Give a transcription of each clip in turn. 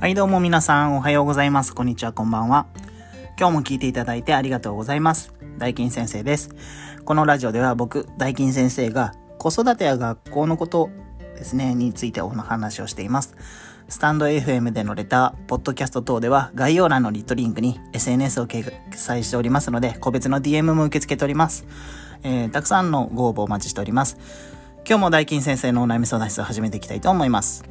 はい、どうも皆さんおはようございます。こんにちは、こんばんは。今日も聞いていただいてありがとうございます。大金先生です。このラジオでは僕、大金先生が子育てや学校のことですね、についてお話をしています。スタンド FM でのレター、ポッドキャスト等では概要欄のリットリンクに SNS を掲載しておりますので、個別の DM も受け付けております。えー、たくさんのご応募お待ちしております。今日も大金先生のお悩み相談室を始めていきたいと思います。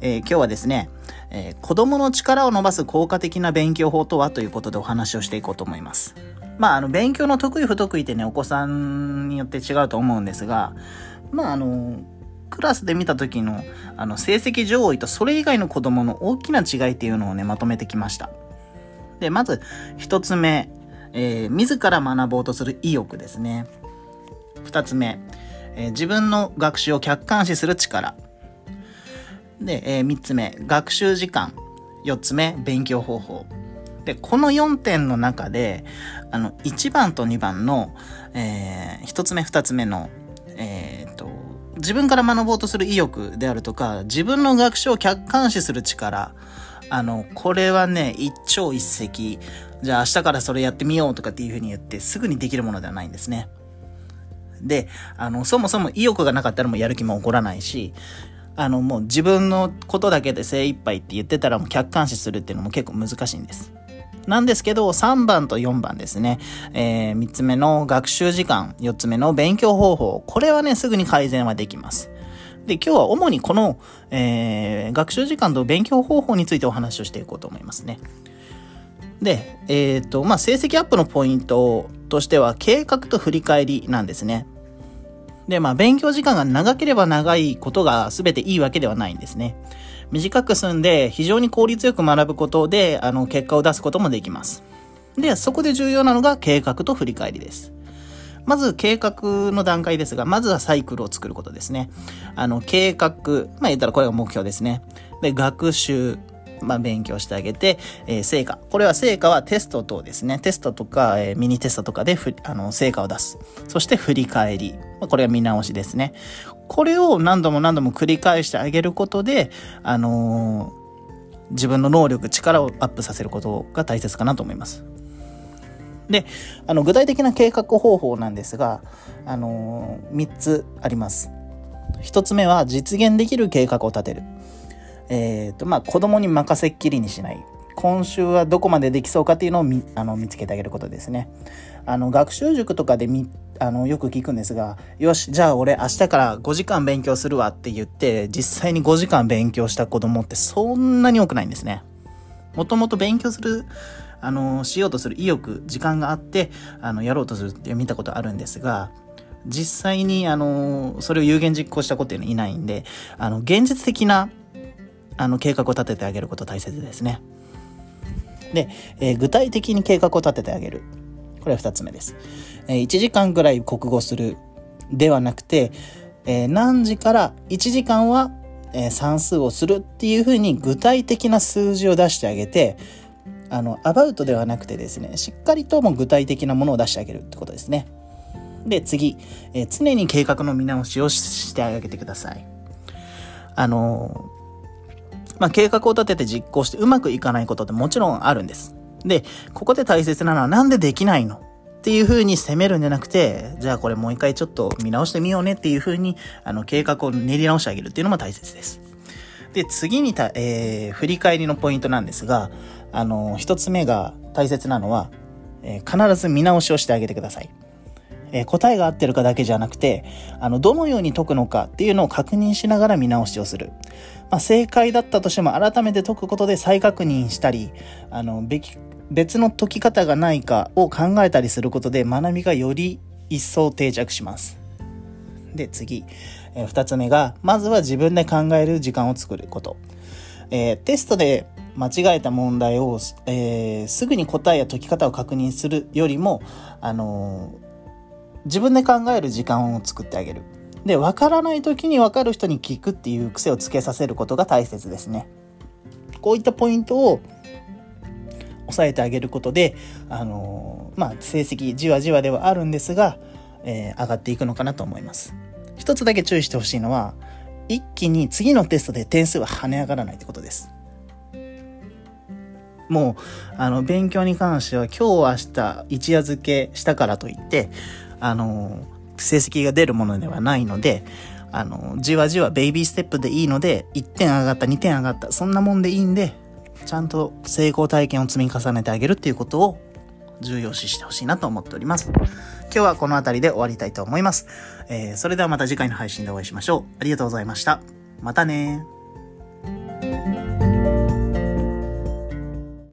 えー、今日はですね、えー、子供の力を伸ばす効果的な勉強法とはということでお話をしていこうと思います。まあ、あの、勉強の得意不得意ってね、お子さんによって違うと思うんですが、まあ、あの、クラスで見た時の、あの、成績上位とそれ以外の子供の大きな違いっていうのをね、まとめてきました。で、まず、一つ目、えー、自ら学ぼうとする意欲ですね。二つ目、えー、自分の学習を客観視する力。で、えー、3つ目、学習時間。4つ目、勉強方法。で、この4点の中で、あの、1番と2番の、えー、1つ目、2つ目の、えー、と、自分から学ぼうとする意欲であるとか、自分の学習を客観視する力。あの、これはね、一朝一夕、じゃあ明日からそれやってみようとかっていうふうに言って、すぐにできるものではないんですね。で、あの、そもそも意欲がなかったらもうやる気も起こらないし、あの、もう自分のことだけで精一杯って言ってたらもう客観視するっていうのも結構難しいんです。なんですけど、3番と4番ですね。えー、3つ目の学習時間、4つ目の勉強方法。これはね、すぐに改善はできます。で、今日は主にこの、えー、学習時間と勉強方法についてお話をしていこうと思いますね。で、えっ、ー、と、まあ、成績アップのポイントとしては、計画と振り返りなんですね。で、まあ、勉強時間が長ければ長いことが全ていいわけではないんですね。短く済んで非常に効率よく学ぶことで、あの、結果を出すこともできます。で、そこで重要なのが計画と振り返りです。まず計画の段階ですが、まずはサイクルを作ることですね。あの、計画、まあ言ったらこれが目標ですね。で、学習、まあ、勉強してあげて、えー、成果。これは成果はテスト等ですね。テストとか、えー、ミニテストとかであの、成果を出す。そして振り返り。ま、これは見直しですね。これを何度も何度も繰り返してあげることで、あのー、自分の能力、力をアップさせることが大切かなと思います。で、あの、具体的な計画方法なんですが、あのー、3つあります。1つ目は実現できる計画を立てる。えっ、ー、と、まあ、子供に任せっきりにしない。今週はどこまでできそうかっていうのを見あの見つけてあげることですね。あの、学習塾とかでみ、あの、よく聞くんですが、よし、じゃあ俺明日から5時間勉強するわって言って、実際に5時間勉強した子供ってそんなに多くないんですね。もともと勉強する、あの、しようとする意欲、時間があって、あの、やろうとするって見たことあるんですが、実際に、あの、それを有言実行した子っていうのはいないんで、あの、現実的なあの、計画を立ててあげること大切ですね。で、えー、具体的に計画を立ててあげる。これは二つ目です。えー、1時間ぐらい国語するではなくて、えー、何時から1時間は、えー、算数をするっていうふうに具体的な数字を出してあげて、あの、アバウトではなくてですね、しっかりとも具体的なものを出してあげるってことですね。で、次、え、常に計画の見直しをしてあげてください。あのまあ、計画を立てて実行してうまくいかないことってもちろんあるんです。で、ここで大切なのはなんでできないの？っていう風に責めるんじゃなくて、じゃあこれもう一回ちょっと見直してみようねっていう風に、あの、計画を練り直してあげるっていうのも大切です。で、次にた、えー、振り返りのポイントなんですが、あの、一つ目が大切なのは、えー、必ず見直しをしてあげてください。えー、答えが合ってるかだけじゃなくて、あの、どのように解くのかっていうのを確認しながら見直しをする。まあ、正解だったとしても改めて解くことで再確認したり、あの、べき別の解き方がないかを考えたりすることで学びがより一層定着します。で、次。えー、二つ目が、まずは自分で考える時間を作ること。えー、テストで間違えた問題を、えー、すぐに答えや解き方を確認するよりも、あのー自分で考える時間を作ってあげる。で、わからない時にわかる人に聞くっていう癖をつけさせることが大切ですね。こういったポイントを押さえてあげることで、あの、まあ、成績じわじわではあるんですが、えー、上がっていくのかなと思います。一つだけ注意してほしいのは、一気に次のテストで点数は跳ね上がらないってことです。もう、あの、勉強に関しては今日明日一夜漬けしたからといって、あの、成績が出るものではないので、あの、じわじわベイビーステップでいいので、1点上がった、2点上がった、そんなもんでいいんで、ちゃんと成功体験を積み重ねてあげるっていうことを重要視してほしいなと思っております。今日はこの辺りで終わりたいと思います。えー、それではまた次回の配信でお会いしましょう。ありがとうございました。またね